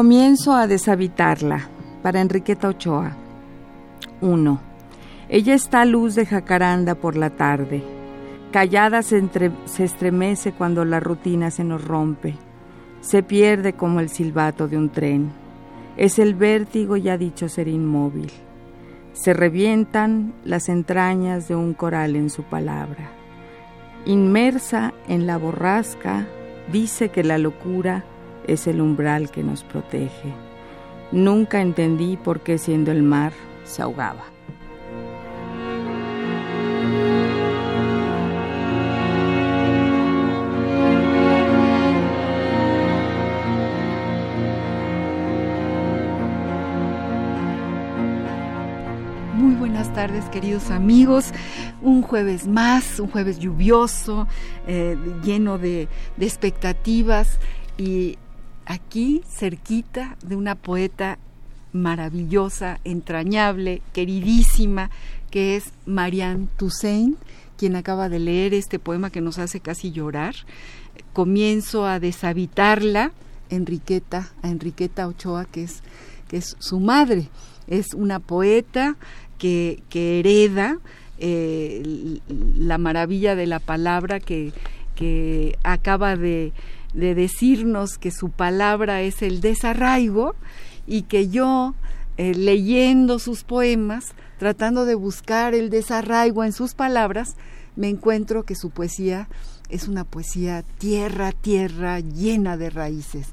Comienzo a deshabitarla. Para Enriqueta Ochoa. 1. Ella está a luz de jacaranda por la tarde. Callada se, se, estremece cuando la rutina se nos rompe. Se pierde como el silbato de un tren. Es el vértigo ya dicho ser inmóvil. Se revientan las entrañas de un coral en su palabra. Inmersa en la borrasca, dice que la locura es el umbral que nos protege. Nunca entendí por qué siendo el mar se ahogaba. Muy buenas tardes queridos amigos, un jueves más, un jueves lluvioso, eh, lleno de, de expectativas y aquí cerquita de una poeta maravillosa, entrañable, queridísima, que es Marianne Toussaint, quien acaba de leer este poema que nos hace casi llorar. Comienzo a deshabitarla, Enriqueta, a Enriqueta Ochoa, que es, que es su madre. Es una poeta que, hereda eh, la maravilla de la palabra que, que acaba de de decirnos que su palabra es el desarraigo y que yo, eh, leyendo sus poemas, tratando de buscar el desarraigo en sus palabras, me encuentro que su poesía es una poesía tierra, tierra, llena de raíces.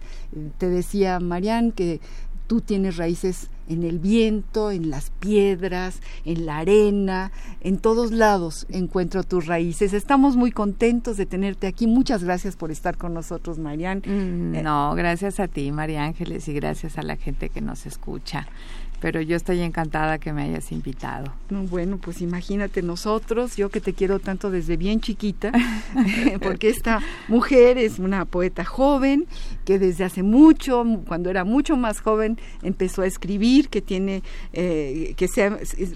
Te decía, Marianne, que tú tienes raíces en el viento, en las piedras, en la arena, en todos lados encuentro tus raíces. Estamos muy contentos de tenerte aquí. Muchas gracias por estar con nosotros, Marian. Mm, no, gracias a ti, María Ángeles, y gracias a la gente que nos escucha pero yo estoy encantada que me hayas invitado. Bueno, pues imagínate nosotros, yo que te quiero tanto desde bien chiquita, porque esta mujer es una poeta joven que desde hace mucho, cuando era mucho más joven, empezó a escribir, que tiene, eh, que se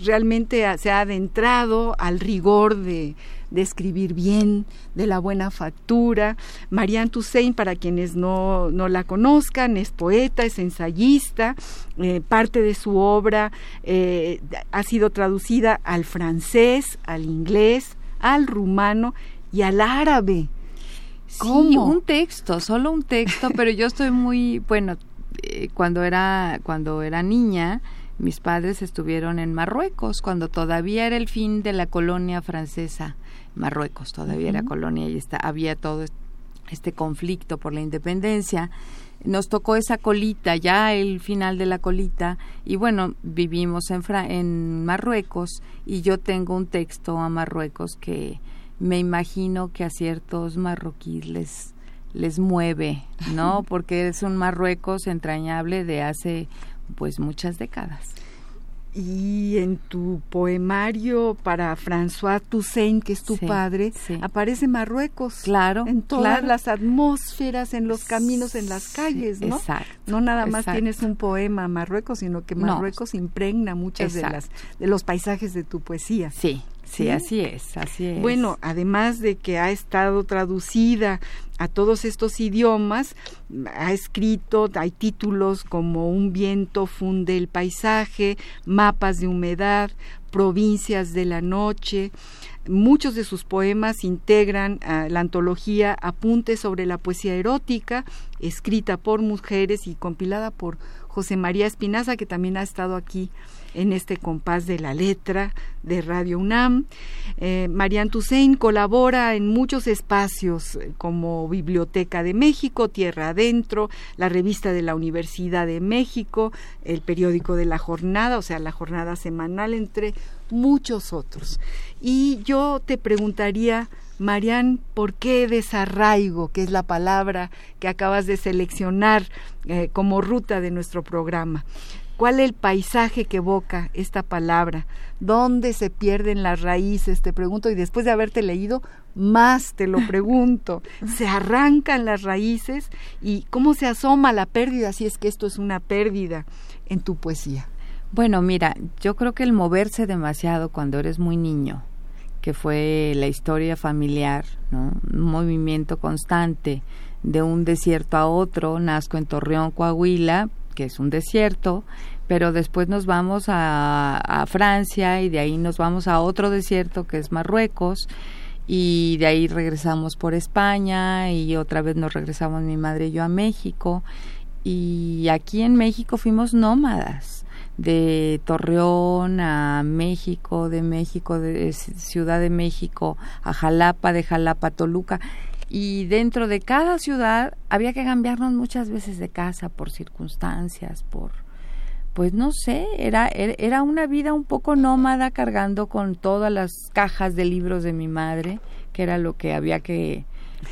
realmente se ha adentrado al rigor de de escribir bien, de la buena factura. Marianne Toussaint, para quienes no, no la conozcan, es poeta, es ensayista, eh, parte de su obra eh, ha sido traducida al francés, al inglés, al rumano y al árabe. Sí, un texto, solo un texto, pero yo estoy muy, bueno, eh, cuando era cuando era niña, mis padres estuvieron en Marruecos cuando todavía era el fin de la colonia francesa. Marruecos todavía era colonia y está, había todo este conflicto por la independencia. Nos tocó esa colita, ya el final de la colita, y bueno, vivimos en, en Marruecos y yo tengo un texto a Marruecos que me imagino que a ciertos marroquíes les, les mueve, ¿no? Porque es un Marruecos entrañable de hace pues muchas décadas. Y en tu poemario para François Toussaint, que es tu padre, aparece Marruecos. Claro. En todas las atmósferas, en los caminos, en las calles, ¿no? Exacto. No nada más tienes un poema a Marruecos, sino que Marruecos impregna muchas de las de los paisajes de tu poesía. Sí, Sí, así es, así es. Bueno, además de que ha estado traducida a todos estos idiomas, ha escrito, hay títulos como Un viento funde el paisaje, Mapas de humedad, Provincias de la noche. Muchos de sus poemas integran la antología Apuntes sobre la poesía erótica, escrita por mujeres y compilada por José María Espinaza, que también ha estado aquí en este compás de la letra de Radio UNAM. Eh, Toussaint colabora en muchos espacios eh, como Biblioteca de México, Tierra Adentro, la revista de la Universidad de México, el periódico de la jornada, o sea, la jornada semanal, entre muchos otros. Y yo te preguntaría, Marian, ¿por qué desarraigo, que es la palabra que acabas de seleccionar eh, como ruta de nuestro programa? ¿Cuál es el paisaje que evoca esta palabra? ¿Dónde se pierden las raíces? Te pregunto y después de haberte leído, más te lo pregunto. ¿Se arrancan las raíces? ¿Y cómo se asoma la pérdida si es que esto es una pérdida en tu poesía? Bueno, mira, yo creo que el moverse demasiado cuando eres muy niño, que fue la historia familiar, ¿no? un movimiento constante de un desierto a otro, nazco en Torreón, Coahuila, que es un desierto, pero después nos vamos a, Francia y de ahí nos vamos a otro desierto que es Marruecos y de ahí regresamos por España y otra vez nos regresamos mi madre y yo a México. Y aquí en México fuimos nómadas de Torreón a México, de México, de Ciudad de México a Jalapa, de Jalapa a Toluca. Y dentro de cada ciudad había que cambiarnos muchas veces de casa por circunstancias, por pues no sé, era era una vida un poco nómada cargando con todas las cajas de libros de mi madre, que era lo que había que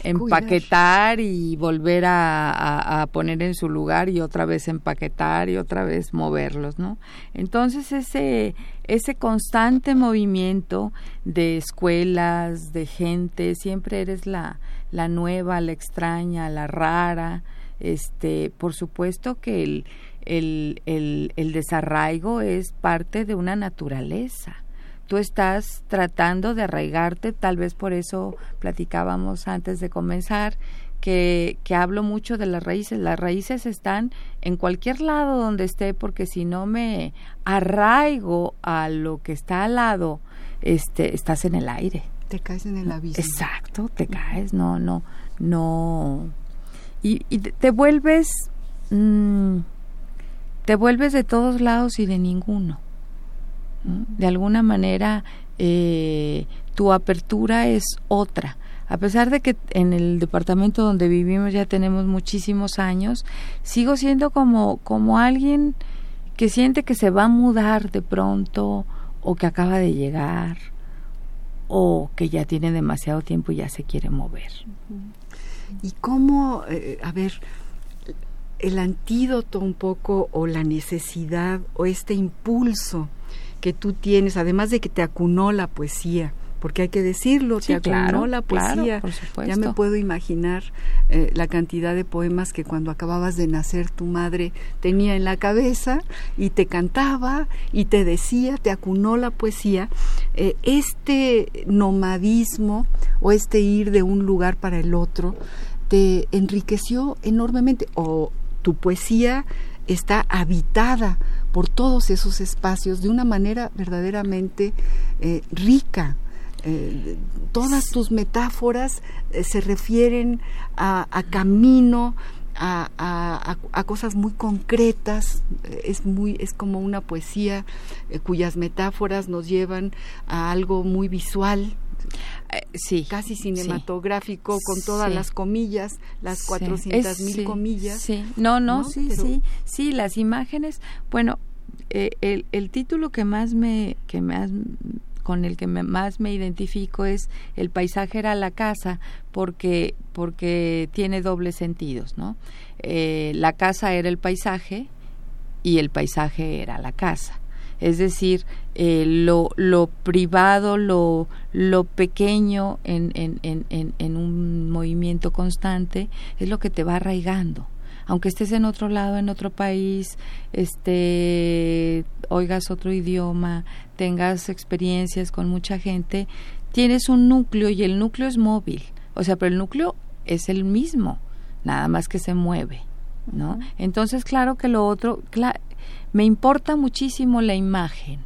empaquetar y volver a, poner en su lugar y otra vez empaquetar y otra vez moverlos, ¿no? Entonces ese ese constante movimiento de escuelas, de gente, siempre eres la la nueva, la extraña, la rara, este, por supuesto que el, el, el, el desarraigo es parte de una naturaleza tú estás tratando de arraigarte, tal vez por eso platicábamos antes de comenzar, que, que, hablo mucho de las raíces. Las raíces están en cualquier lado donde esté, porque si no me arraigo a lo que está al lado, este, estás en el aire. Te caes en el abismo. Exacto, te caes, no, no, no. Y, y te vuelves, mm, te vuelves de todos lados y de ninguno. De alguna manera eh, tu apertura es otra. A pesar de que en el departamento donde vivimos ya tenemos muchísimos años, sigo siendo como, como alguien que siente que se va a mudar de pronto o que acaba de llegar o que ya tiene demasiado tiempo y ya se quiere mover. ¿Y cómo, eh, a ver, el antídoto un poco o la necesidad o este impulso que tú tienes, además de que te acunó la poesía, porque hay que decirlo, te acunó la poesía. ya me puedo imaginar eh, la cantidad de poemas que cuando acababas de nacer tu madre tenía en la cabeza y te cantaba y te decía, te acunó la poesía. Eh, este nomadismo o este ir de un lugar para el otro te enriqueció enormemente o tu poesía está habitada por todos esos espacios de una manera verdaderamente eh, rica. Eh, todas tus metáforas eh, se refieren a, camino, a, cosas muy concretas, es muy, es como una poesía cuyas metáforas nos llevan a algo muy visual, eh, sí. Casi cinematográfico, con todas las comillas, las cuatrocientas mil comillas. Sí, no, no, sí, sí, sí, las imágenes. Bueno, eh, el, el título que más me, que más con el que más me identifico es el paisaje era la casa porque porque tiene dobles sentidos no eh, la casa era el paisaje y el paisaje era la casa es decir, eh, lo, lo privado, lo, lo pequeño en, en, en, en un movimiento constante es lo que te va arraigando aunque estés en otro lado, en otro país, este, oigas otro idioma, tengas experiencias con mucha gente, tienes un núcleo y el núcleo es móvil. O sea, pero el núcleo es el mismo, nada más que se mueve, ¿no? Entonces, claro que lo otro, me importa muchísimo la imagen,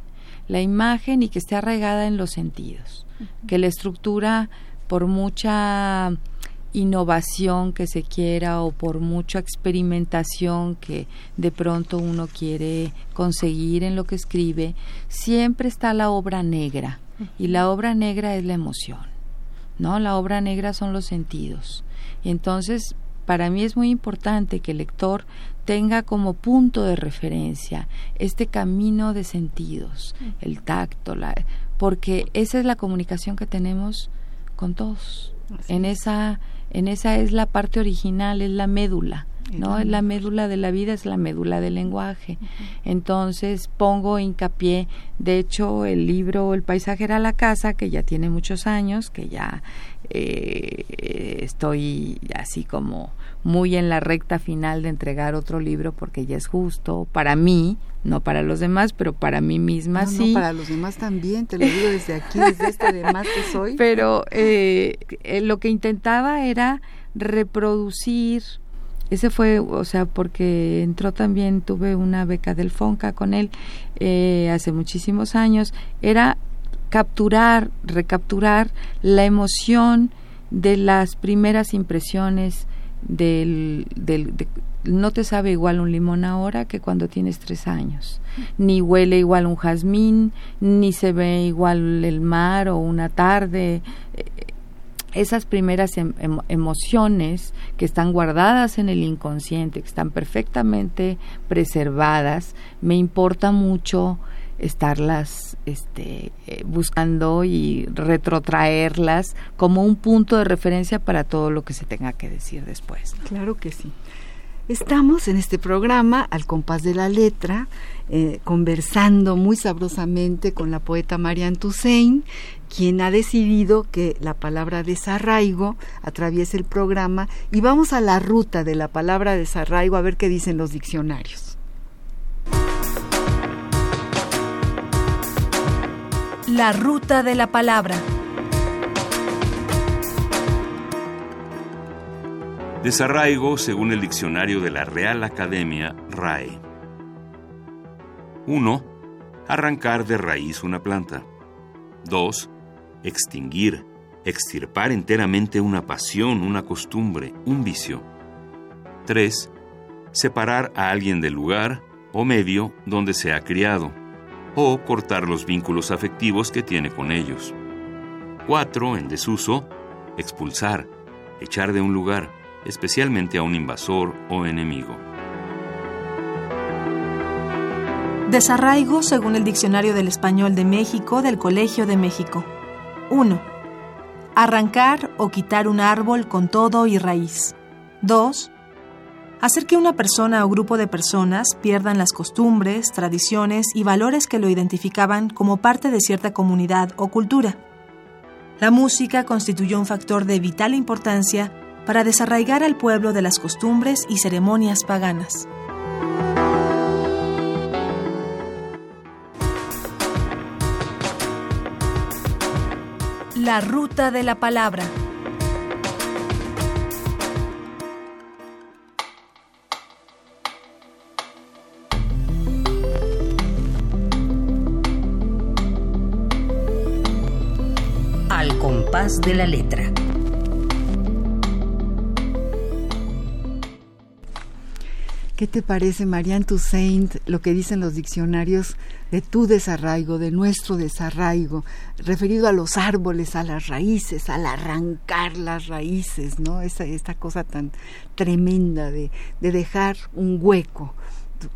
la imagen y que esté arraigada en los sentidos, que la estructura, por mucha innovación que se quiera o por mucha experimentación que de pronto uno quiere conseguir en lo que escribe, siempre está la obra negra. Y la obra negra es la emoción, ¿no? La obra negra son los sentidos. Y entonces, para mí es muy importante que el lector tenga como punto de referencia este camino de sentidos, el tacto, la, porque esa es la comunicación que tenemos con todos. En esa, en esa es la parte original, es la médula. ¿no? La médula de la vida es la médula del lenguaje. Entonces pongo hincapié, de hecho el libro El paisaje era la casa, que ya tiene muchos años, que ya eh, estoy así como muy en la recta final de entregar otro libro porque ya es justo para mí, no para los demás, pero para mí misma sí. No, para los demás también, te lo digo desde aquí, desde este demás que soy. Pero eh, eh, lo que intentaba era reproducir, ese fue, o sea, porque entró también, tuve una beca del FONCA con él eh, hace muchísimos años, era capturar, recapturar la emoción de las primeras impresiones del, no te sabe igual un limón ahora que cuando tienes tres años, ni huele igual un jazmín, ni se ve igual el mar o una tarde. Eh, esas primeras em, emociones que están guardadas en el inconsciente, que están perfectamente preservadas, me importa mucho estarlas este, eh, buscando y retrotraerlas como un punto de referencia para todo lo que se tenga que decir después. Claro que sí. Estamos en este programa al compás de la letra, eh, conversando muy sabrosamente con la poeta Marianne Toussaint, quien ha decidido que la palabra desarraigo atraviese el programa y vamos a la ruta de la palabra desarraigo a ver qué dicen los diccionarios. La ruta de la palabra. Desarraigo según el diccionario de la Real Academia RAE. 1. Arrancar de raíz una planta. 2. Extinguir, extirpar enteramente una pasión, una costumbre, un vicio. 3. Separar a alguien del lugar o medio donde se ha criado o cortar los vínculos afectivos que tiene con ellos. 4. En desuso, expulsar, echar de un lugar, especialmente a un invasor o enemigo. Desarraigo según el Diccionario del Español de México del Colegio de México. 1. Arrancar o quitar un árbol con todo y raíz. 2 hacer que una persona o grupo de personas pierdan las costumbres, tradiciones y valores que lo identificaban como parte de cierta comunidad o cultura. La música constituyó un factor de vital importancia para desarraigar al pueblo de las costumbres y ceremonias paganas. La ruta de la palabra. De la letra. ¿Qué te parece, Marianne Toussaint, lo que dicen los diccionarios de tu desarraigo, de nuestro desarraigo, referido a los árboles, a las raíces, al arrancar las raíces, ¿no? Esta cosa tan tremenda de dejar un hueco,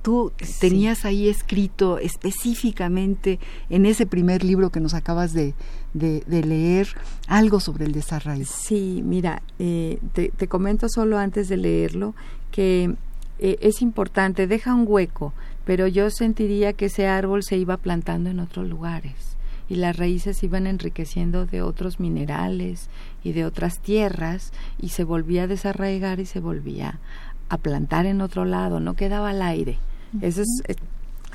tú tenías ahí escrito específicamente en ese primer libro que nos acabas de, leer algo sobre el desarrollo. Sí, mira, eh, te, comento solo antes de leerlo que eh, es importante, deja un hueco, pero yo sentiría que ese árbol se iba plantando en otros lugares y las raíces iban enriqueciendo de otros minerales y de otras tierras y se volvía a desarraigar y se volvía a plantar en otro lado, no quedaba al aire. Eso es,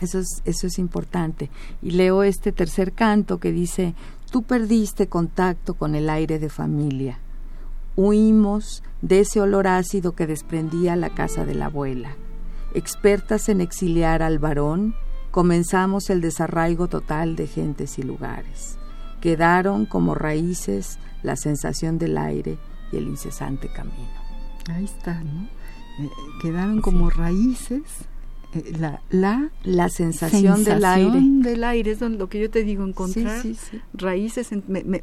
eso es, eso es importante. Y leo este tercer canto que dice, tú perdiste contacto con el aire de familia. Huimos de ese olor ácido que desprendía la casa de la abuela. Expertas en exiliar al varón, comenzamos el desarraigo total de gentes y lugares. Quedaron como raíces la sensación del aire y el incesante camino. Ahí está, ¿no? Eh, quedaron como raíces la, la, la sensación, del aire. del aire, es lo que yo te digo, encontrar raíces, me, me,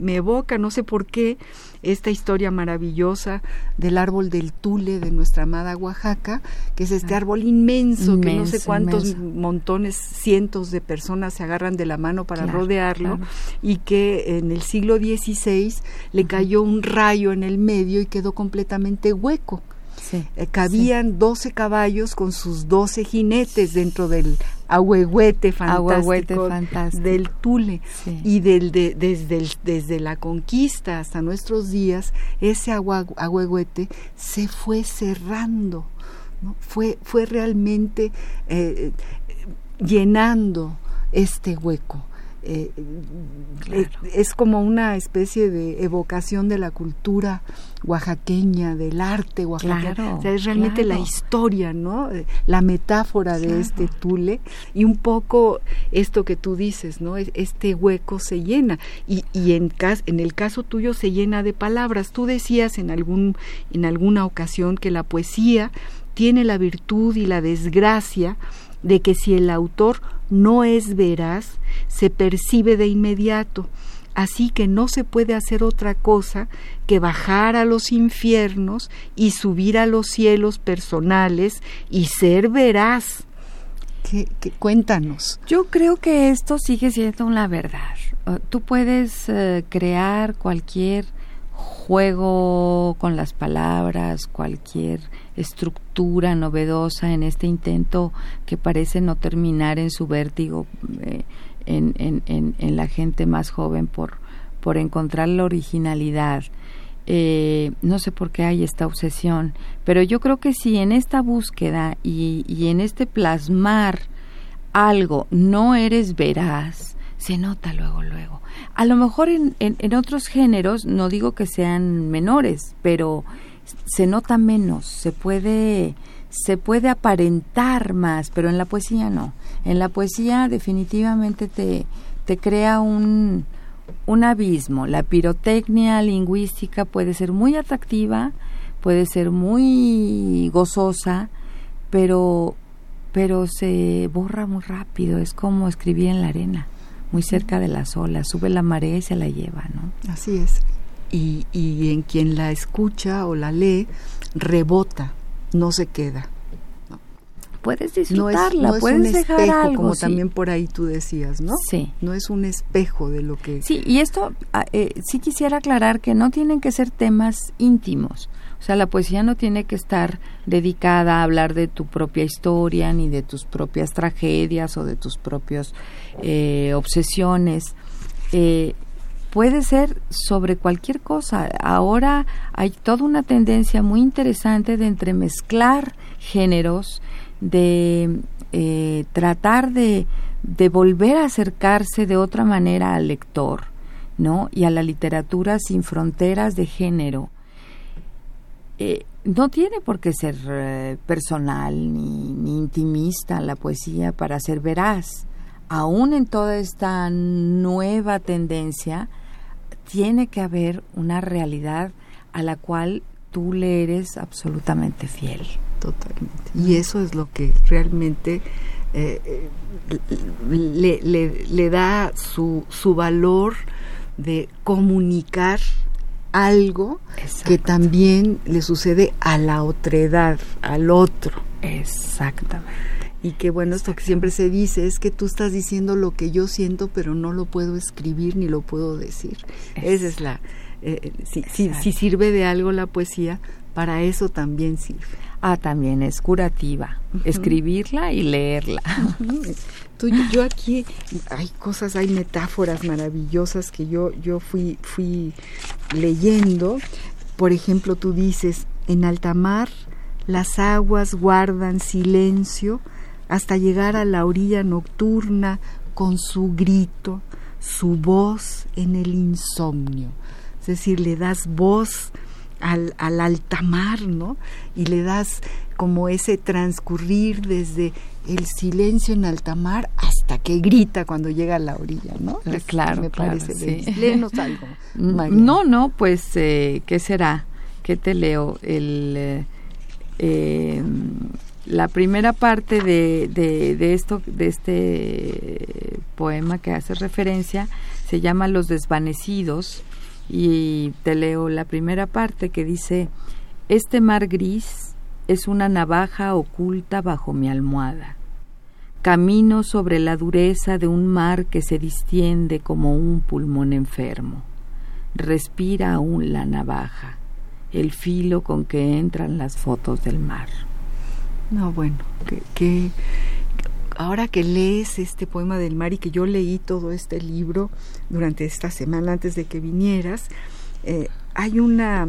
me, evoca, no sé por qué, esta historia maravillosa del árbol del Tule de nuestra amada Oaxaca, que es este ah. árbol inmenso, que no sé cuántos montones, cientos de personas se agarran de la mano para rodearlo, y que en el siglo XVI le cayó un rayo en el medio y quedó completamente hueco. Eh, cabían 12 caballos con sus 12 jinetes dentro del ahuehuete fantástico, del Tule. Y del, desde, desde la conquista hasta nuestros días, ese ahuehuete se fue cerrando, fue, fue realmente eh, llenando este hueco. Eh, eh, es como una especie de evocación de la cultura oaxaqueña, del arte oaxaqueño. es realmente la historia, ¿no? La metáfora de este tule y un poco esto que tú dices, ¿no? Este hueco se llena y, y en, en el caso tuyo se llena de palabras. Tú decías en, algún, en alguna ocasión que la poesía tiene la virtud y la desgracia de que si el autor no es veraz, se percibe de inmediato, así que no se puede hacer otra cosa que bajar a los infiernos y subir a los cielos personales y ser veraz. ¿Qué, cuéntanos. Yo creo que esto sigue siendo una verdad. Uh, tú puedes uh, crear cualquier juego con las palabras, cualquier estructura novedosa en este intento que parece no terminar en su vértigo eh, en, en, en, la gente más joven por, por encontrar la originalidad. Eh, no sé por qué hay esta obsesión, pero yo creo que si en esta búsqueda y, y en este plasmar algo no eres veraz, se nota luego, luego. A lo mejor en, en, en, otros géneros, no digo que sean menores, pero se nota menos, se puede, se puede aparentar más, pero en la poesía no. En la poesía definitivamente te, te crea un, un abismo. La pirotecnia lingüística puede ser muy atractiva, puede ser muy gozosa, pero, pero se borra muy rápido. Es como escribir en la arena, muy cerca de las olas. Sube la marea y se la lleva, ¿no? Así es y, y en quien la escucha o la lee rebota, no se queda puedes disfrutarla, no es, puedes un dejar espejo, algo, como sí. también por ahí tú decías, ¿no? Sí. No es un espejo de lo que... Sí, y esto ah, eh, sí quisiera aclarar que no tienen que ser temas íntimos. O sea, la poesía no tiene que estar dedicada a hablar de tu propia historia, ni de tus propias tragedias o de tus propias eh, obsesiones. Eh, puede ser sobre cualquier cosa. Ahora hay toda una tendencia muy interesante de entremezclar géneros, de eh, tratar de, volver a acercarse de otra manera al lector, ¿no? Y a la literatura sin fronteras de género. Eh, no tiene por qué ser eh, personal ni, ni, intimista la poesía para ser veraz. Aún en toda esta nueva tendencia, tiene que haber una realidad a la cual tú le eres absolutamente fiel. Totalmente. Y eso es lo que realmente eh, le, le, le, da su, su valor de comunicar algo Exacto. que también le sucede a la otredad, al otro. Exactamente. Y que bueno, esto que siempre se dice es que tú estás diciendo lo que yo siento, pero no lo puedo escribir ni lo puedo decir. Es, Esa es la... Eh, si, si, si, sirve de algo la poesía, para eso también sirve. Ah, también es curativa, uh -huh. escribirla y leerla. Uh -huh. Tú, yo aquí hay cosas, hay metáforas maravillosas que yo, yo fui, fui leyendo. Por ejemplo, tú dices, en alta mar las aguas guardan silencio hasta llegar a la orilla nocturna con su grito, su voz en el insomnio. Es decir, le das voz al, al alta mar, ¿no? Y le das como ese transcurrir desde el silencio en alta mar hasta que grita cuando llega a la orilla, ¿no? Es, claro, me claro, parece. Sí. Léenos algo. María. No, no, pues, eh, ¿qué será? ¿Qué te leo? El... Eh, la primera parte de, de, esto, de este poema que hace referencia se llama Los desvanecidos y te leo la primera parte que dice Este mar gris es una navaja oculta bajo mi almohada. Camino sobre la dureza de un mar que se distiende como un pulmón enfermo. Respira aún la navaja, el filo con que entran las fotos del mar. No, bueno, que, ahora que lees este poema del mar y que yo leí todo este libro durante esta semana antes de que vinieras, eh, hay una,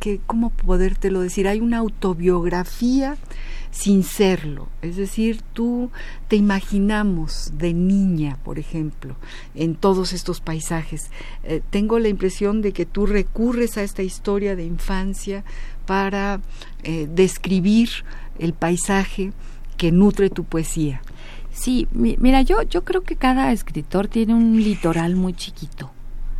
que, ¿cómo podértelo decir? Hay una autobiografía sin serlo. Es decir, tú te imaginamos de niña, por ejemplo, en todos estos paisajes. Eh, tengo la impresión de que tú recurres a esta historia de infancia para eh, describir el paisaje que nutre tu poesía. Sí, mira, yo, yo creo que cada escritor tiene un litoral muy chiquito.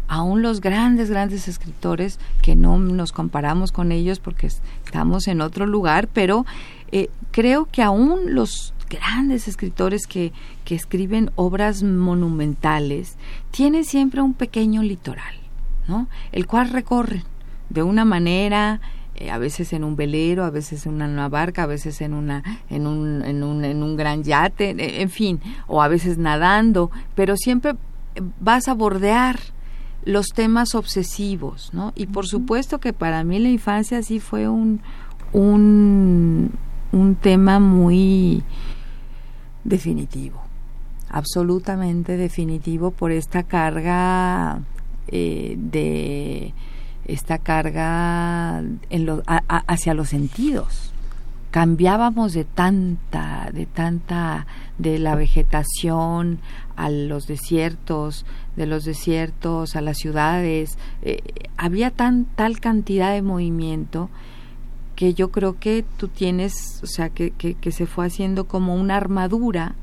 Aún los grandes, grandes escritores, que no nos comparamos con ellos porque estamos en otro lugar, pero eh, creo que aún los grandes escritores que, que escriben obras monumentales tienen siempre un pequeño litoral, ¿no? El cual recorren de una manera eh, a veces en un velero, a veces en una barca, a veces en una en un, en un, en un gran yate, en fin, o a veces nadando, pero siempre vas a bordear los temas obsesivos, ¿no? Y por supuesto que para mí la infancia sí fue un un, un tema muy definitivo, absolutamente definitivo por esta carga eh, de esta carga en hacia los sentidos. Cambiábamos de tanta, de tanta, de la vegetación a los desiertos, de los desiertos a las ciudades. Eh, había tan, tal cantidad de movimiento que yo creo que tú tienes, o sea, que, que, que se fue haciendo como una armadura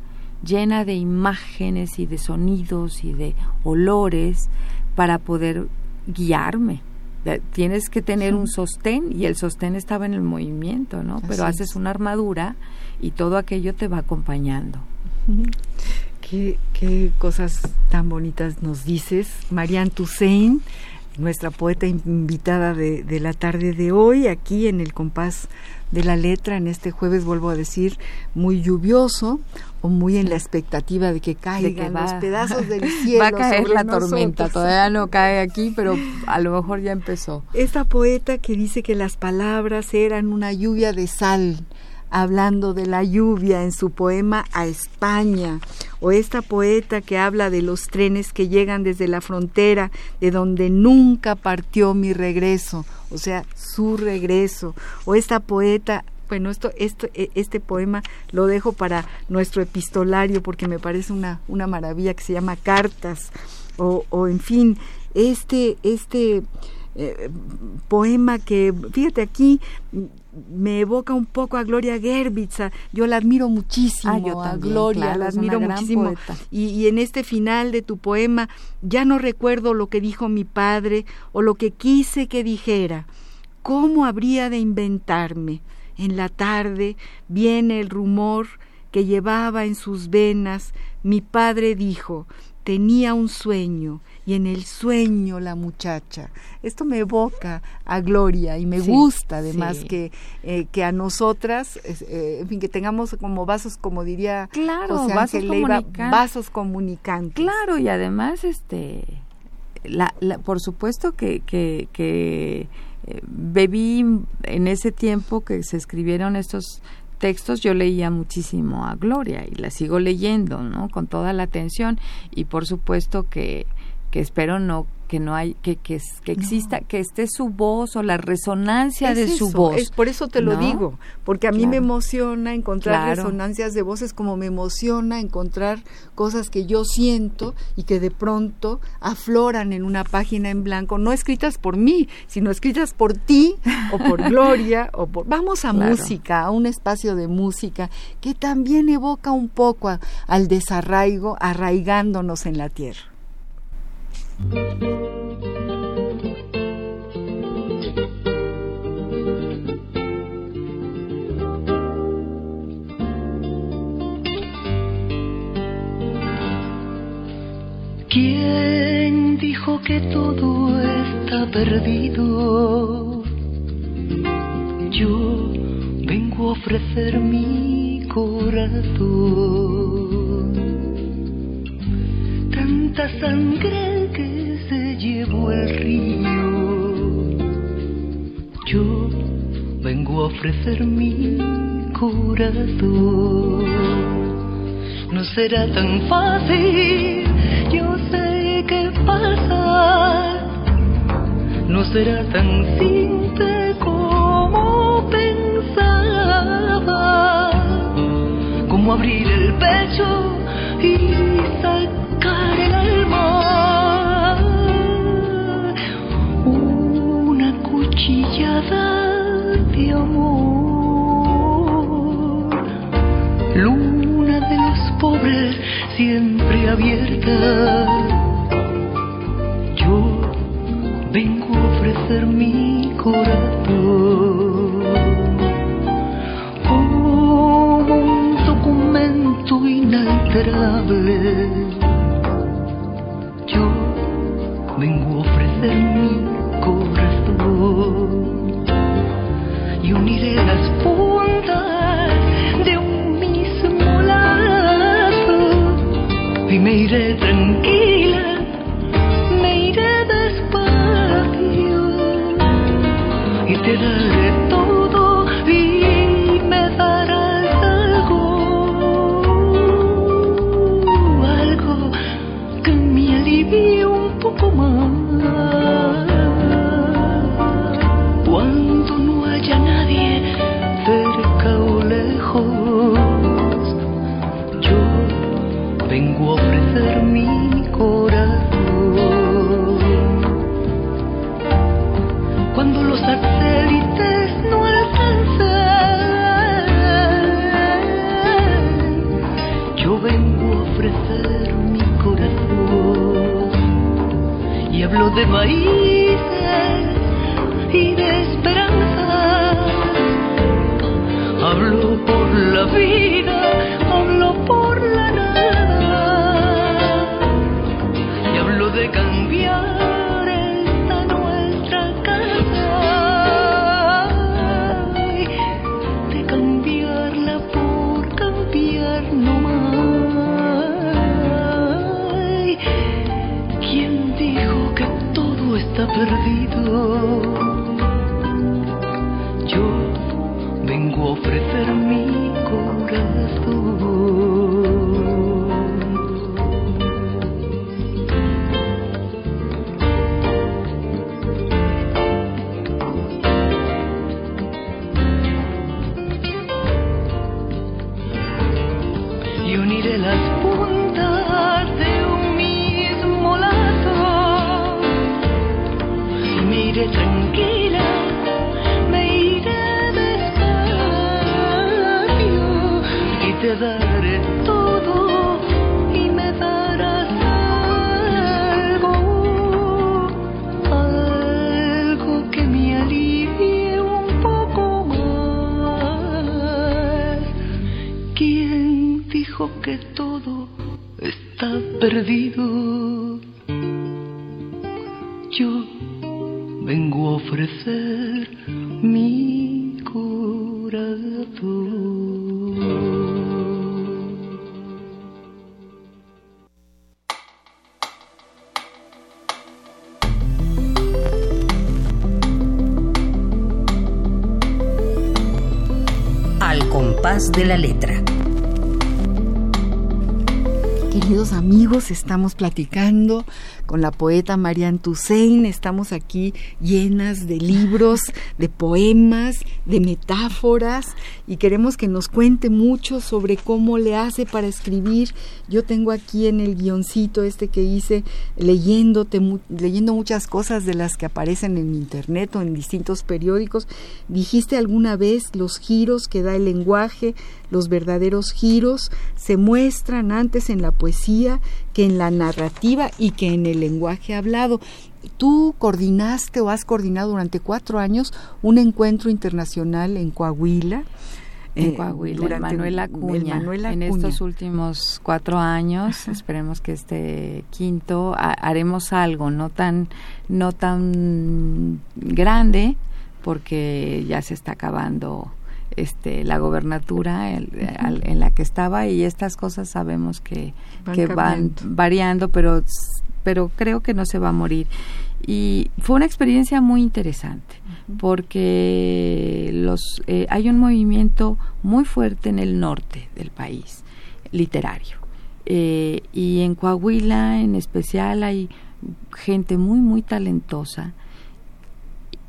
llena de imágenes y de sonidos y de olores para poder guiarme tienes que tener un sostén y el sostén estaba en el movimiento, ¿no? Pero haces una armadura y todo aquello te va acompañando. Qué, qué cosas tan bonitas nos dices, Marianne Toussaint, nuestra poeta invitada de, de la tarde de hoy, aquí en el compás de la letra en este jueves, vuelvo a decir, muy lluvioso o muy en la expectativa de que caigan los pedazos del cielo. Va a caer la tormenta, todavía no cae aquí, pero a lo mejor ya empezó. Esta poeta que dice que las palabras eran una lluvia de sal, hablando de la lluvia en su poema A España, o esta poeta que habla de los trenes que llegan desde la frontera, de donde nunca partió mi regreso, o sea, su regreso, o esta poeta bueno, esto, esto, e, este poema lo dejo para nuestro epistolario porque me parece una, una maravilla que se llama Cartas, o, o en fin, este, este eh, poema que, fíjate aquí, me evoca un poco a Gloria Gerbitz, yo la admiro muchísimo, ah, yo a Gloria, la admiro muchísimo. Y, y, en este final de tu poema, ya no recuerdo lo que dijo mi padre o lo que quise que dijera. ¿Cómo habría de inventarme? En la tarde viene el rumor que llevaba en sus venas. Mi padre dijo, tenía un sueño y en el sueño la muchacha. Esto me evoca a Gloria y me gusta además que, eh, que a nosotras, eh, en fin, que tengamos como vasos, como diría claro, vasos, vasos comunicantes. Claro, y además, este, la, por supuesto que, que, que bebí en ese tiempo que se escribieron estos textos yo leía muchísimo a Gloria y la sigo leyendo, ¿no? Con toda la atención y por supuesto que que espero no que no hay que que, que exista que esté su voz o la resonancia de su voz es por eso te lo digo porque a mí me emociona encontrar resonancias de voces como me emociona encontrar cosas que yo siento y que de pronto afloran en una página en blanco no escritas por mí sino escritas por ti o por Gloria o por vamos a música a un espacio de música que también evoca un poco al desarraigo arraigándonos en la tierra ¿Quién dijo que todo está perdido? Yo vengo a ofrecer mi corazón. Tanta sangre el río. Yo vengo a ofrecer mi corazón. No será tan fácil que pasa no será tan simple como pensaba, como abrir el pecho y abierta de la letra. Queridos amigos, estamos platicando con la poeta Marianne Toussaint. Estamos aquí llenas de libros, de poemas, de metáforas y queremos que nos cuente mucho sobre cómo le hace para escribir. Yo tengo aquí en el guioncito este que hice leyéndote, leyendo muchas cosas de las que aparecen en internet o en distintos periódicos. Dijiste alguna vez los giros que da el lenguaje, los verdaderos giros se muestran antes en la poesía que en la narrativa y que en el lenguaje hablado. Tú coordinaste o has coordinado durante cuatro años un encuentro internacional en Coahuila en Coahuila, Manuel Acuña. En estos últimos cuatro años, esperemos que este quinto haremos algo, no tan, no tan grande, porque ya se está acabando este, la gobernatura en la que estaba y estas cosas sabemos que van, que van variando, pero, pero creo que no se va a morir. Y fue una experiencia muy interesante porque los, eh, hay un movimiento muy fuerte en el norte del país, literario. Eh, y en Coahuila en especial hay gente muy, muy talentosa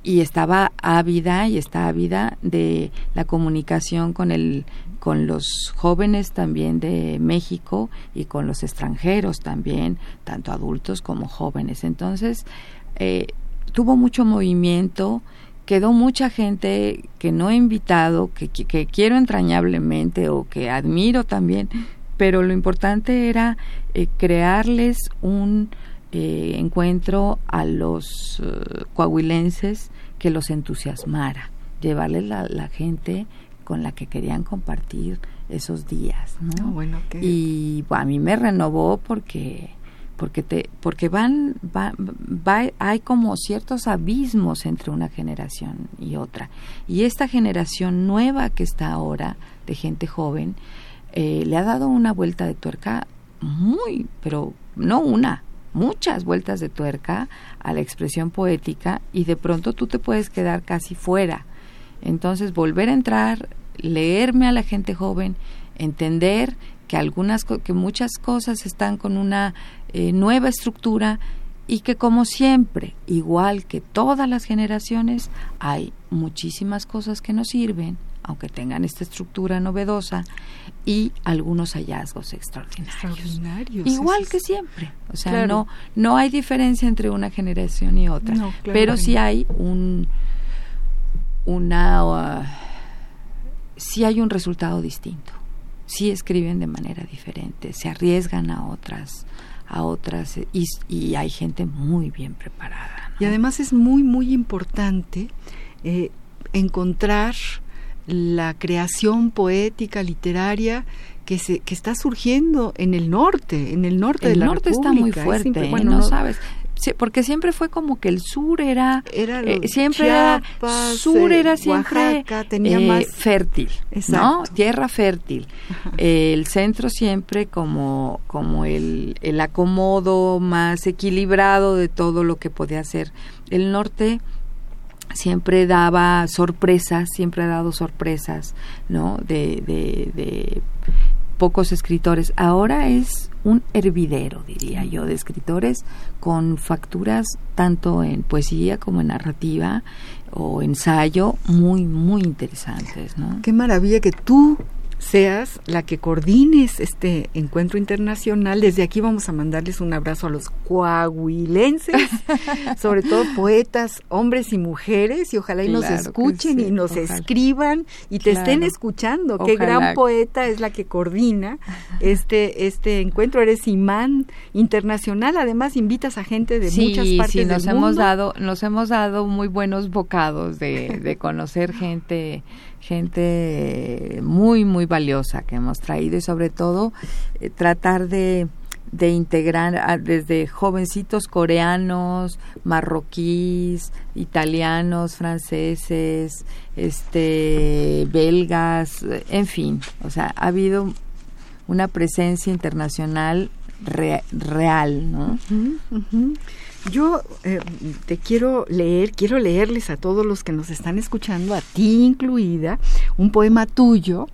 y estaba ávida y está ávida de la comunicación con el con los jóvenes también de México y con los extranjeros también, tanto adultos como jóvenes. Entonces, eh, tuvo mucho movimiento, quedó mucha gente que no he invitado, que, que, quiero entrañablemente o que admiro también, pero lo importante era eh, crearles un eh, encuentro a los eh, coahuilenses que los entusiasmara, llevarles la, la, gente con la que querían compartir esos días. ¿no? Ah, bueno, Y a mí me renovó porque porque te porque van va, hay como ciertos abismos entre una generación y otra y esta generación nueva que está ahora de gente joven eh, le ha dado una vuelta de tuerca muy pero no una muchas vueltas de tuerca a la expresión poética y de pronto tú te puedes quedar casi fuera. Entonces, volver a entrar, leerme a la gente joven, entender que algunas que muchas cosas están con una eh, nueva estructura y que como siempre, igual que todas las generaciones, hay muchísimas cosas que nos sirven, aunque tengan esta estructura novedosa, y algunos hallazgos extraordinarios. Igual que siempre. O sea, no, no hay diferencia entre una generación y otra. pero sí hay un una uh, sí hay un resultado distinto. Sí escriben de manera diferente, se arriesgan a otras a otras y, y hay gente muy bien preparada. Y además es muy muy importante eh, encontrar la creación poética, literaria, que, se, que está surgiendo en el norte, en el norte de la norte está muy fuerte, ¿eh? bueno, no, sabes. porque siempre fue como que el sur era, era eh, siempre era sur era siempre tenía eh, más fértil, ¿no? Tierra fértil. el centro siempre como como el, el acomodo más equilibrado de todo lo que podía ser. El norte siempre daba sorpresas, siempre ha dado sorpresas, ¿no? De, de, de pocos escritores. Ahora es un hervidero, diría yo, de escritores con facturas tanto en poesía como en narrativa o ensayo muy, muy interesantes, ¿no? Qué maravilla que tú seas la que coordines este encuentro internacional. Desde aquí vamos a mandarles un abrazo a los coahuilenses, sobre todo poetas, hombres y mujeres, y ojalá y nos escuchen y nos escriban y te estén escuchando. Qué gran poeta es la que coordina este, este encuentro. Eres imán internacional, además invitas a gente de muchas partes sí, nos hemos Dado, nos hemos dado muy buenos bocados de, de conocer gente gente muy, muy valiosa que hemos traído y sobre todo eh, tratar de, de integrar desde jovencitos coreanos, marroquíes, italianos, franceses, este, belgas, en fin, o sea, ha habido una presencia internacional real, ¿no? Yo eh, te quiero leer, quiero leerles a todos los que nos están escuchando, a ti incluida, un poema tuyo,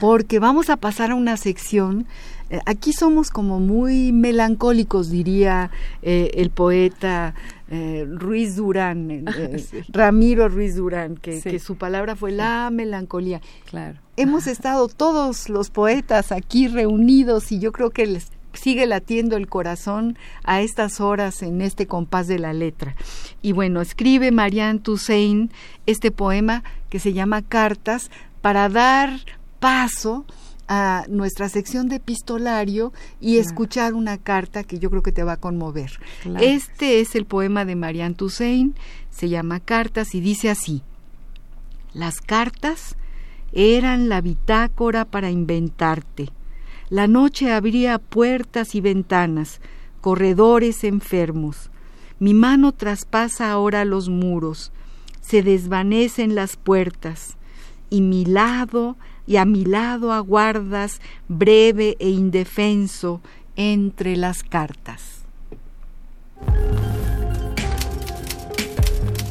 porque vamos a pasar a una sección. Eh, aquí somos como muy melancólicos, diría eh, el poeta Ruiz Durán, Ramiro Ruiz Durán, que, que, su palabra fue la melancolía. Claro. Hemos estado todos los poetas aquí reunidos y yo creo que les sigue latiendo el corazón a estas horas en este compás de la letra. Y bueno, escribe Marianne Toussaint este poema que se llama Cartas para dar paso a nuestra sección de epistolario y escuchar una carta que yo creo que te va a conmover. Este es el poema de Marianne Toussaint, se llama Cartas y dice así: Las cartas eran la bitácora para inventarte. La noche abría puertas y ventanas, corredores enfermos. Mi mano traspasa ahora los muros, se desvanecen las puertas, y mi lado y a mi lado aguardas breve e indefenso entre las cartas.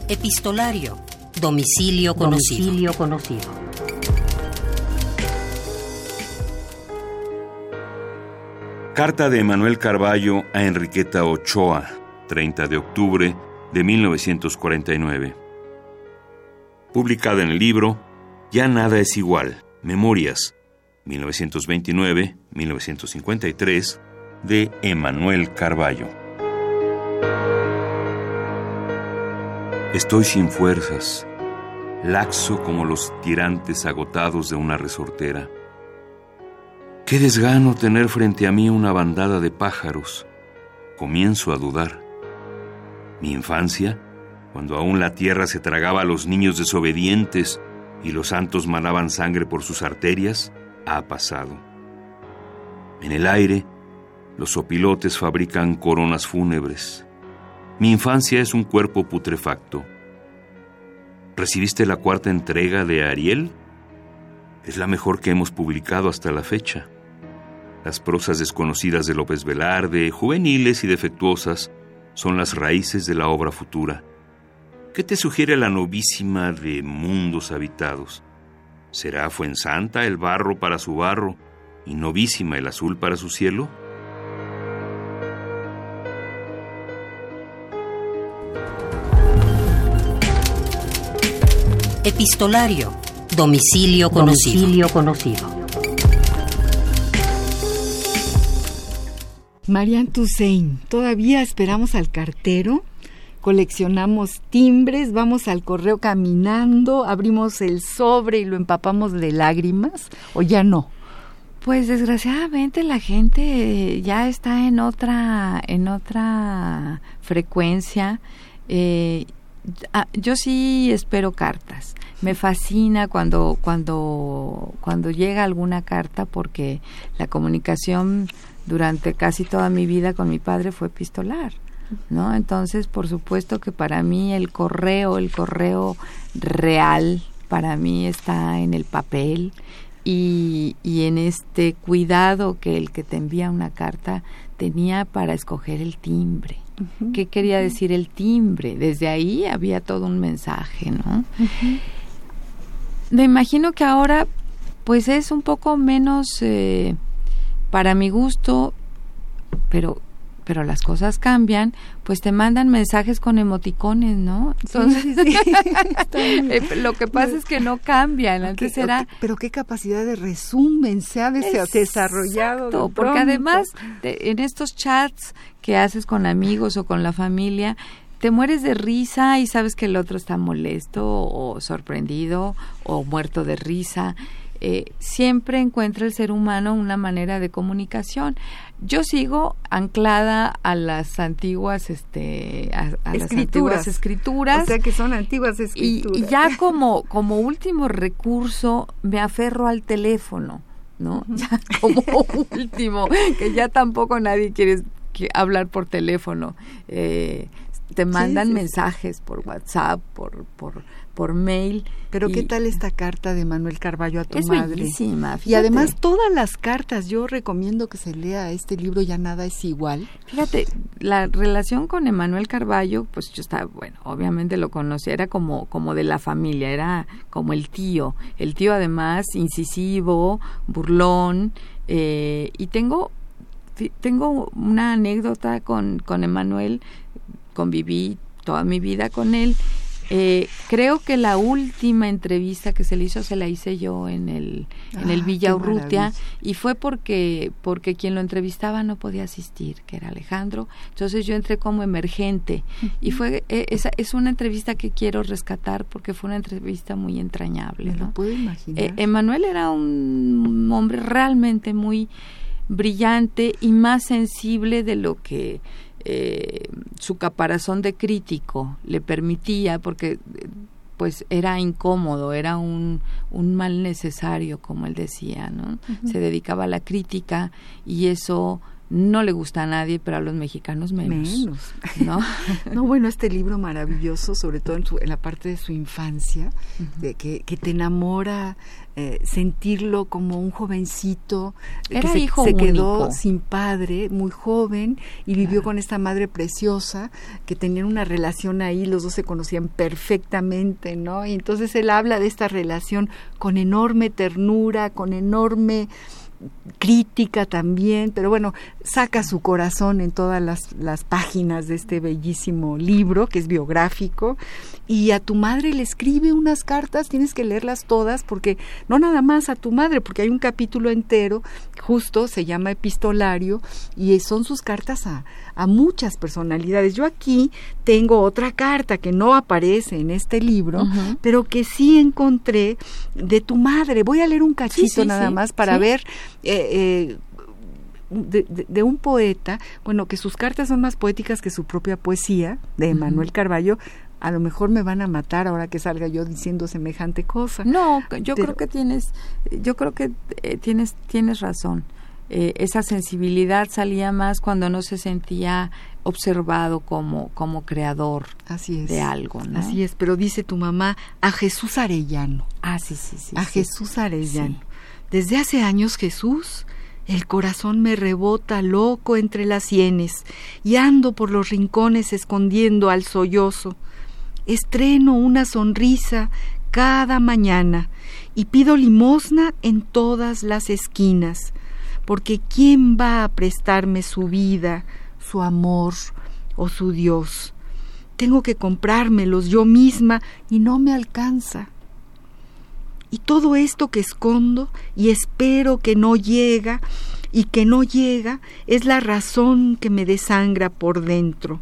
Epistolario. Domicilio conocido. Domicilio conocido. Carta de Manuel Carballo a Enriqueta Ochoa, 30 de octubre de 1949. Publicada en el libro Ya nada es igual, Memorias, 1929-1953, de Emanuel Carballo. Estoy sin fuerzas, laxo como los tirantes agotados de una resortera. Qué desgano tener frente a mí una bandada de pájaros. Comienzo a dudar. Mi infancia, cuando aún la tierra se tragaba a los niños desobedientes y los santos manaban sangre por sus arterias, ha pasado. En el aire, los opilotes fabrican coronas fúnebres. Mi infancia es un cuerpo putrefacto. ¿Recibiste la cuarta entrega de Ariel? Es la mejor que hemos publicado hasta la fecha. Las prosas desconocidas de López Velarde, juveniles y defectuosas, son las raíces de la obra futura. ¿Qué te sugiere la novísima de mundos habitados? ¿Será Fuensanta el barro para su barro y novísima el azul para su cielo? Epistolario. Domicilio conocido. Domicilio conocido. Marian Toussaint, todavía esperamos al cartero, coleccionamos timbres, vamos al correo caminando, abrimos el sobre y lo empapamos de lágrimas, o ya no. Pues desgraciadamente la gente ya está en otra, en otra frecuencia. Eh, Ah, yo sí espero cartas. Me fascina cuando, cuando, cuando llega alguna carta porque la comunicación durante casi toda mi vida con mi padre fue epistolar. ¿No? Entonces, por supuesto que para mí el correo, el correo real, para mí está en el papel y, y en este cuidado que el que te envía una carta tenía para escoger el timbre qué quería decir el timbre. Desde ahí había todo un mensaje, ¿no? Me imagino que ahora, pues es un poco menos, eh, para mi gusto, pero pero las cosas cambian, pues te mandan mensajes con emoticones, ¿no? Entonces, eh, lo que pasa es que no cambian. Antes era... Pero qué capacidad de resumen se ha desarrollado. porque además en estos chats que haces con amigos o con la familia, te mueres de risa y sabes que el otro está molesto o sorprendido o muerto de risa. Eh, siempre encuentra el ser humano una manera de comunicación. Yo sigo anclada a las antiguas, este, a, escrituras. las antiguas escrituras. O sea que son antiguas escrituras. Y, ya como, como último recurso me aferro al teléfono, ¿no? Ya como último, que ya tampoco nadie quiere hablar por teléfono. Eh, te mandan mensajes por WhatsApp, por, por, por mail. Pero ¿qué tal esta carta de Manuel Carballo a tu es madre? Bellísima, y además todas las cartas, yo recomiendo que se lea este libro, ya nada es igual. Fíjate, la relación con Emanuel Carballo, pues yo estaba, bueno, obviamente lo conocía, era como, como de la familia, era como el tío. El tío además incisivo, burlón, eh, y tengo tengo una anécdota con, con Emanuel conviví toda mi vida con él. Eh, creo que la última entrevista que se le hizo se la hice yo en el en el ah, Villa Urrutia y fue porque porque quien lo entrevistaba no podía asistir que era Alejandro. Entonces yo entré como emergente y fue eh, esa es una entrevista que quiero rescatar porque fue una entrevista muy entrañable ¿no? puedo imaginar. Eh, Emanuel era un hombre realmente muy brillante y más sensible de lo que eh, su caparazón de crítico le permitía, porque pues era incómodo, era un, un mal necesario, como él decía, ¿no? Se dedicaba a la crítica y eso no le gusta a nadie, pero a los mexicanos menos. ¿no? no, bueno, este libro maravilloso, sobre todo en, su, en la parte de su infancia, de que, que, te enamora eh, sentirlo como un jovencito que se, quedó sin padre, muy joven, y vivió con esta madre preciosa, que tenían una relación ahí, los dos se conocían perfectamente, ¿no? Y entonces él habla de esta relación con enorme ternura, con enorme crítica también, pero bueno, saca su corazón en todas las, las, páginas de este bellísimo libro, que es biográfico, y a tu madre le escribe unas cartas, tienes que leerlas todas, porque no nada más a tu madre, porque hay un capítulo entero, justo se llama epistolario, y son sus cartas a, a muchas personalidades. Yo aquí tengo otra carta que no aparece en este libro, pero que sí encontré de tu madre. Voy a leer un cachito nada más para ver eh, eh, de, un poeta, bueno, que sus cartas son más poéticas que su propia poesía, de Manuel Carballo, a lo mejor me van a matar ahora que salga yo diciendo semejante cosa. No, yo creo que tienes, yo creo que eh, tienes, tienes razón. esa sensibilidad salía más cuando no se sentía observado como, como creador Así es. de algo. ¿no? Así es, pero dice tu mamá a Jesús Arellano. Ah, sí, sí, sí. A Jesús Arellano. Desde hace años Jesús, el corazón me rebota loco entre las sienes y ando por los rincones escondiendo al sollozo. Estreno una sonrisa cada mañana y pido limosna en todas las esquinas, porque ¿quién va a prestarme su vida, su amor o su Dios? Tengo que comprármelos yo misma y no me alcanza. Y todo esto que escondo y espero que no llega y que no llega es la razón que me desangra por dentro.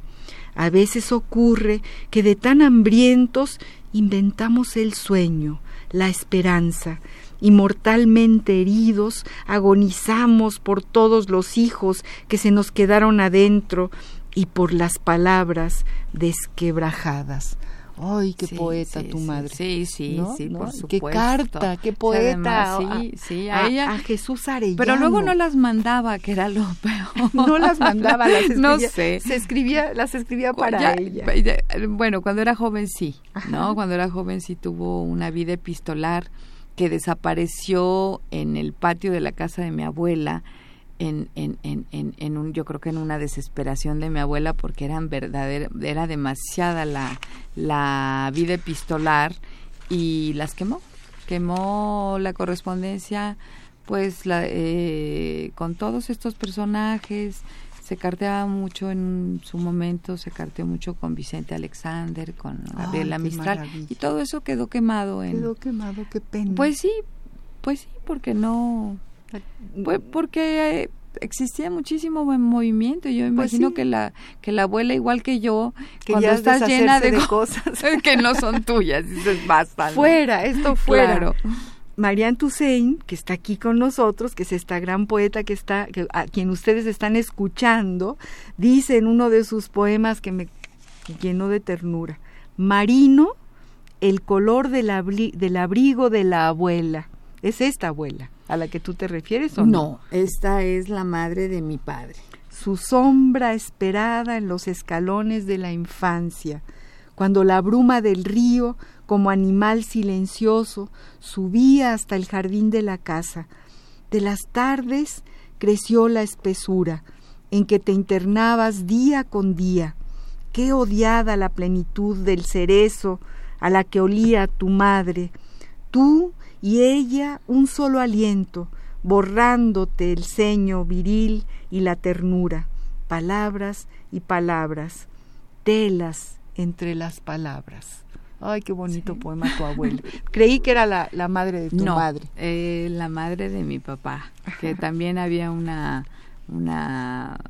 A veces ocurre que de tan hambrientos inventamos el sueño, la esperanza, y mortalmente heridos agonizamos por todos los hijos que se nos quedaron adentro y por las palabras desquebrajadas. Ay, qué poeta tu madre. Sí, sí, sí, por supuesto. Qué carta, qué poeta. sí, sí, a, ella. A Jesús Arellano. Pero luego no las mandaba, que era lo peor. no las mandaba, las escribía. No sé. Se escribía, las escribía para ella. Bueno, cuando era joven sí, ¿no? Cuando era joven sí tuvo una vida epistolar que desapareció en el patio de la casa de mi abuela en, en, en, en, un, yo creo que en una desesperación de mi abuela porque eran verdadera, era demasiada la, la vida epistolar y las quemó. Quemó la correspondencia pues la, eh, con todos estos personajes, se carteaba mucho en su momento, se carteó mucho con Vicente Alexander, con Gabriela Mistral, y todo eso quedó quemado. En, quedó quemado, qué pena. Pues sí, pues sí, porque no pues porque eh, existía muchísimo buen movimiento. Yo pues imagino que la que la abuela igual que yo, que cuando estás llena de, cosas que no son tuyas, dices basta. Fuera, esto fuera. Claro. Marianne Toussaint, que está aquí con nosotros, que es esta gran poeta que está, que, a quien ustedes están escuchando, dice en uno de sus poemas que me llenó de ternura: Marino, el color del, del abrigo de la abuela. Es esta abuela a la que tú te refieres o no? No, esta es la madre de mi padre. Su sombra esperada en los escalones de la infancia, cuando la bruma del río, como animal silencioso, subía hasta el jardín de la casa. De las tardes creció la espesura, en que te internabas día con día. Qué odiada la plenitud del cerezo a la que olía tu madre. Tú y ella un solo aliento, borrándote el ceño viril y la ternura, palabras y palabras, telas entre las palabras. Ay, qué bonito poema tu abuelo. Creí que era la, la madre de tu madre. Eh, la madre de mi papá, que también había una, una,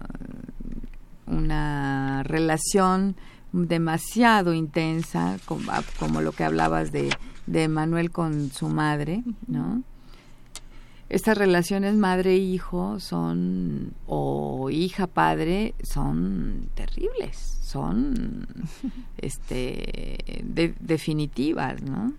una relación demasiado intensa, como, como lo que hablabas de de Manuel con su madre, ¿no? Estas relaciones madre-hijo son, o hija, padre, son terribles, son este definitivas, ¿no?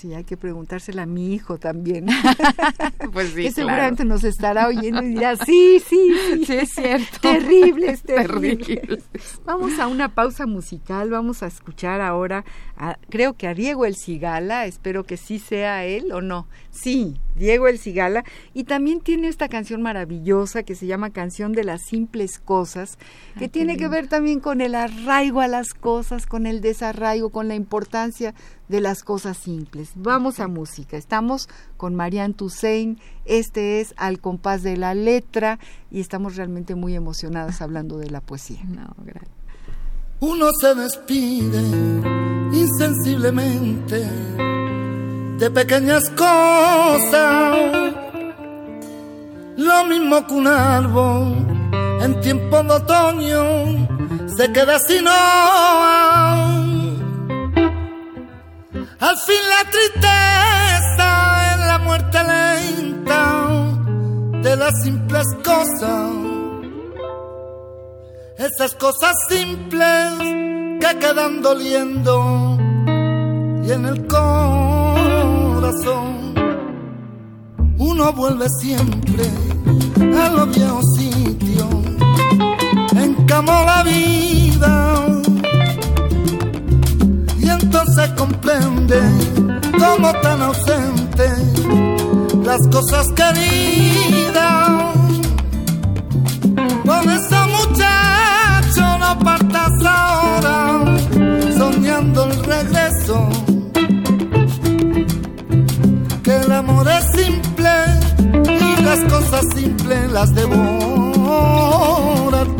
Sí, hay que preguntársela a mi hijo también. pues sí, que seguramente nos estará oyendo y dirá, sí, sí, sí, es cierto. Terribles, terribles. Vamos a una pausa musical, vamos a escuchar ahora, a, creo que a Diego El Cigala, espero que sí sea él o no. Sí, Diego El Cigala. Y también tiene esta canción maravillosa que se llama Canción de las Simples Cosas, que tiene que ver también con el arraigo a las cosas, con el desarraigo, con la importancia de las cosas simples. Vamos a música. Estamos con Marianne Toussaint. Este es Al compás de la letra y estamos realmente muy emocionadas hablando de la poesía. No, gracias. Uno se despide insensiblemente de pequeñas cosas, lo mismo que un árbol en tiempo de otoño se queda sin hoja. Al fin la tristeza es la muerte lenta de las simples cosas. Esas cosas simples que quedan doliendo y en el corazón uno vuelve siempre cómo tan ausente las cosas queridas. Con ese muchacho no partas ahora, soñando el regreso. Que el amor es simple y las cosas simples las devora el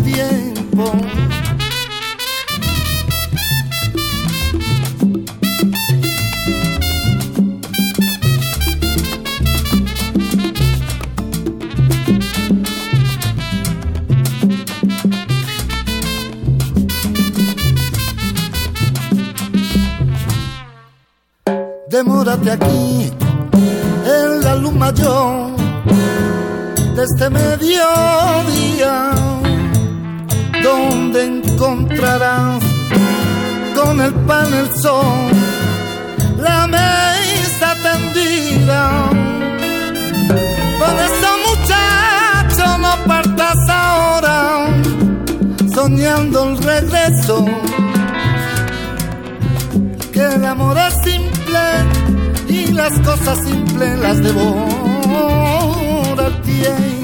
demórate aquí en la luz mayor de este mediodía, donde encontrarás con el pan el sol la mesa tendida. Por eso muchacho no partas ahora soñando el regreso que el amor es simple las cosas simples las devora el tiempo.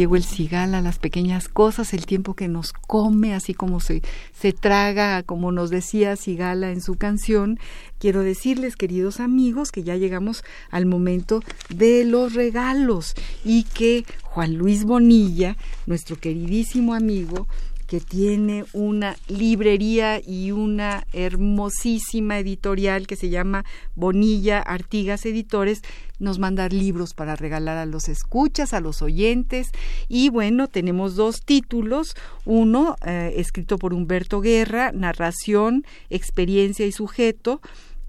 Diego el Cigala, las pequeñas cosas, el tiempo que nos come, así como se, se traga, como nos decía Cigala en su canción, quiero decirles, queridos amigos, que ya llegamos al momento de los regalos y que Juan Luis Bonilla, nuestro queridísimo amigo, que tiene una librería y una hermosísima editorial que se llama Bonilla Artigas Editores, nos manda libros para regalar a los escuchas, a los oyentes. Y bueno, tenemos dos títulos. Uno, eh, escrito por Humberto Guerra, Narración, Experiencia y Sujeto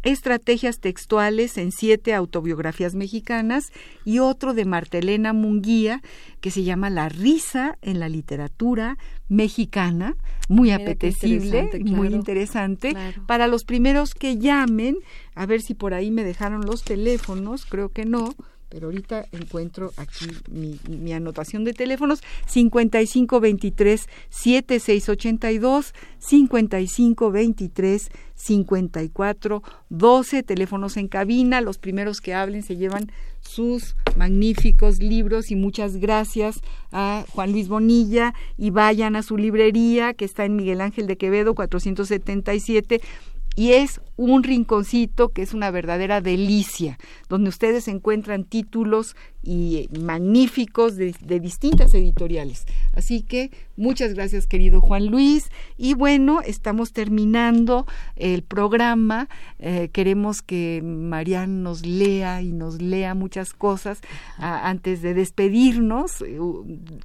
estrategias textuales en siete autobiografías mexicanas y otro de Martelena Munguía que se llama La risa en la literatura mexicana, muy apetecible, muy interesante. Para los primeros que llamen, a ver si por ahí me dejaron los teléfonos, creo que no, pero ahorita encuentro aquí mi, anotación de teléfonos 5523 7682 5523 54 12 teléfonos en cabina los primeros que hablen se llevan sus magníficos libros y muchas gracias a Juan Luis Bonilla y vayan a su librería que está en Miguel Ángel de Quevedo 477 y es un rinconcito que es una verdadera delicia, donde ustedes encuentran títulos y magníficos de, distintas editoriales. Así que muchas gracias querido Juan Luis y bueno, estamos terminando el programa. Eh, queremos que Marian nos lea y nos lea muchas cosas antes de despedirnos. Eh,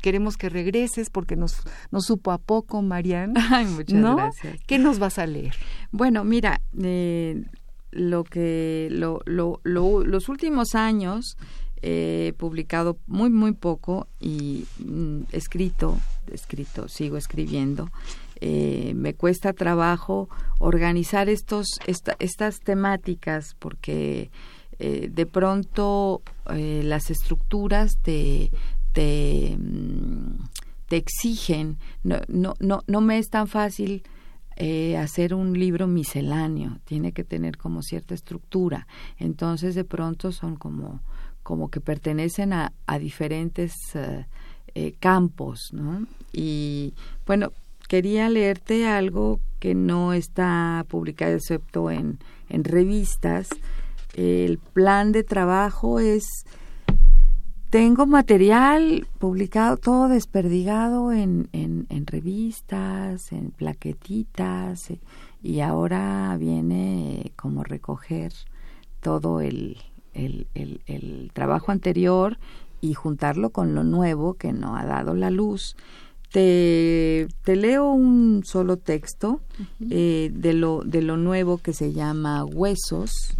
queremos que regreses porque nos, nos supo a poco, Marian. Ay, muchas gracias. ¿Qué nos vas a leer? Bueno, mira, eh, lo que lo, lo, los últimos años he publicado muy muy poco y mm, escrito escrito sigo escribiendo eh, me cuesta trabajo organizar estos estas temáticas porque eh, de pronto eh, las estructuras te, te, mm, te exigen no, no, no, no me es tan fácil eh, hacer un libro misceláneo, tiene que tener como cierta estructura. Entonces de pronto son como, como que pertenecen a, a diferentes eh, eh, campos, ¿no? Y bueno, quería leerte algo que no está publicado excepto en, en revistas. El plan de trabajo es tengo material publicado, todo desperdigado en, en, en revistas, en plaquetitas, eh, y ahora viene como recoger todo el, el, el, el, trabajo anterior y juntarlo con lo nuevo que no ha dado la luz. Te, te leo un solo texto eh, de, lo, de lo nuevo que se llama Huesos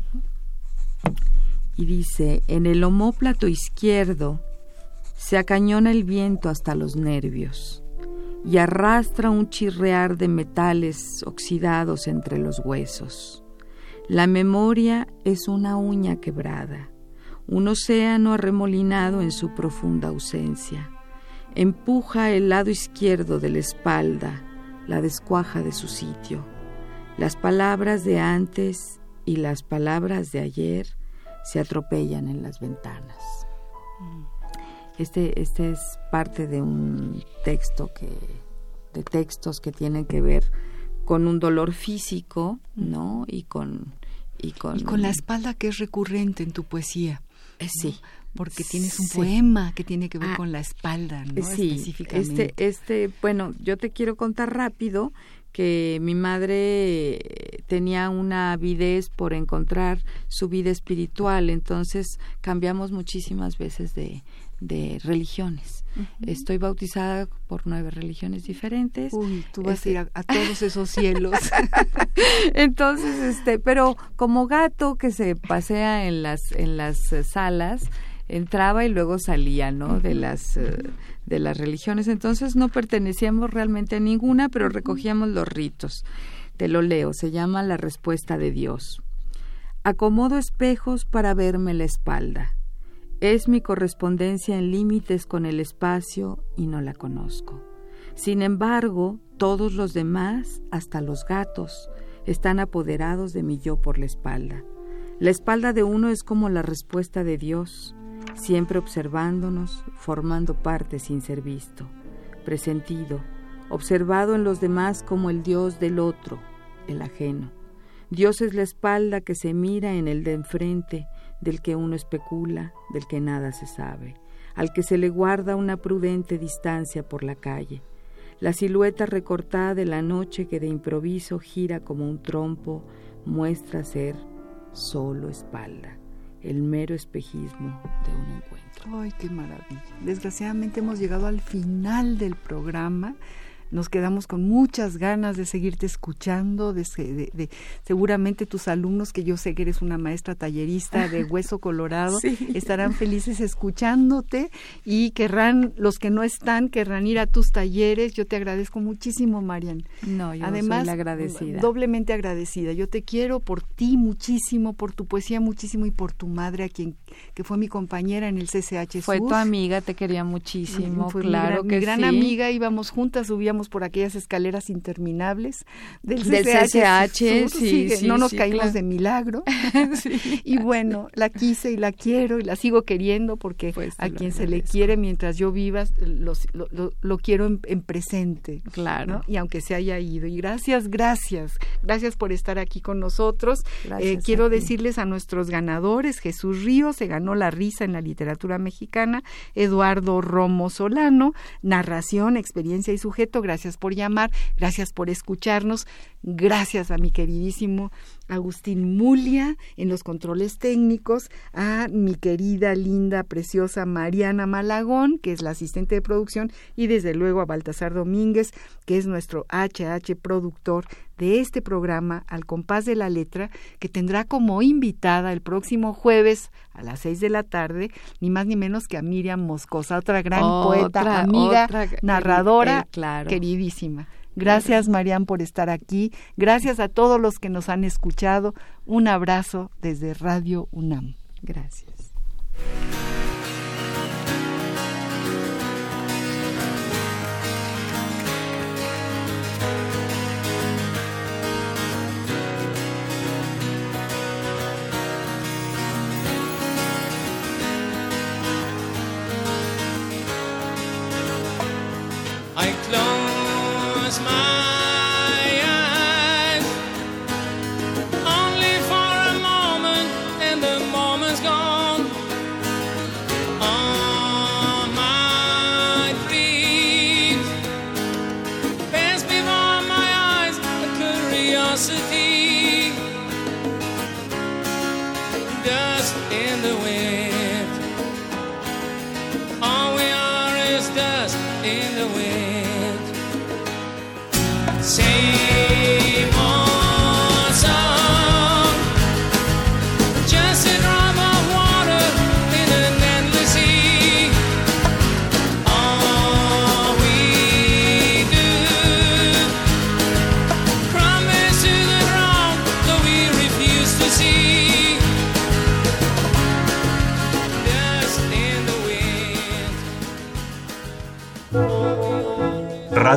y dice, en el homóplato izquierdo se acañona el viento hasta los nervios y arrastra un chirrear de metales oxidados entre los huesos. La memoria es una uña quebrada, un océano arremolinado en su profunda ausencia. Empuja el lado izquierdo de la espalda, la descuaja de su sitio. Las palabras de antes y las palabras de ayer se atropellan en las ventanas. Este, este es parte de un texto que, de textos que tienen que ver con un dolor físico, ¿no? Y con, y con, con la espalda que es recurrente en tu poesía. Eh, sí. Porque tienes un poema que tiene que ver ah, con la espalda, ¿no? Sí, Específicamente. Este, este, bueno, yo te quiero contar rápido que mi madre tenía una avidez por encontrar su vida espiritual, entonces cambiamos muchísimas veces de, de religiones. Estoy bautizada por nueve religiones diferentes. Uy, tú vas a ir a, a, todos esos cielos. Entonces, este, pero como gato que se pasea en las en las salas, entraba y luego salía, ¿no? De las uh, de las religiones. Entonces no pertenecíamos realmente a ninguna, pero recogíamos los ritos. Te lo leo, se llama La respuesta de Dios. Acomodo espejos para verme la espalda. Es mi correspondencia en límites con el espacio y no la conozco. Sin embargo, todos los demás, hasta los gatos, están apoderados de mi yo por la espalda. La espalda de uno es como la respuesta de Dios, siempre observándonos, formando parte sin ser visto, presentido, observado en los demás como el Dios del otro, el ajeno. Dios es la espalda que se mira en el de enfrente, del que uno especula, del que nada se sabe, al que se le guarda una prudente distancia por la calle. La silueta recortada de la noche que de improviso gira como un trompo muestra ser solo espalda el mero espejismo de un encuentro. Ay, qué maravilla. Desgraciadamente hemos llegado al final del programa nos quedamos con muchas ganas de seguirte escuchando, de, de, seguramente tus alumnos, que yo sé que eres una maestra tallerista de hueso colorado, estarán felices escuchándote y querrán, los que no están, querrán ir a tus talleres. Yo te agradezco muchísimo, Marian. No, yo Además, soy la agradecida. Doblemente agradecida. Yo te quiero por ti muchísimo, por tu poesía muchísimo y por tu madre, a quien que fue mi compañera en el CCH. Fue tu amiga, te quería muchísimo, claro mi gran, que gran amiga, íbamos juntas, subíamos por aquellas escaleras interminables del CCH. sí, no nos caímos de milagro. y bueno, la quise y la quiero y la sigo queriendo porque pues a quien se le quiere mientras yo viva lo, lo, quiero en, presente. Claro. Y aunque se haya ido. Y gracias, gracias. Gracias por estar aquí con nosotros. Eh, quiero decirles a nuestros ganadores, Jesús Ríos se ganó la risa en la literatura mexicana, Eduardo Romo Solano, narración, experiencia y sujeto, gracias por llamar, gracias por escucharnos, gracias a mi queridísimo Agustín Mulia en los controles técnicos, a mi querida, linda, preciosa Mariana Malagón, que es la asistente de producción, y desde luego a Baltasar Domínguez, que es nuestro HH productor de este programa Al compás de la letra, que tendrá como invitada el próximo jueves a las seis de la tarde, ni más ni menos que a Miriam Moscosa, otra gran poeta, amiga, narradora, queridísima. Gracias, Marian, por estar aquí. Gracias a todos los que nos han escuchado. Un abrazo desde Radio UNAM. Gracias.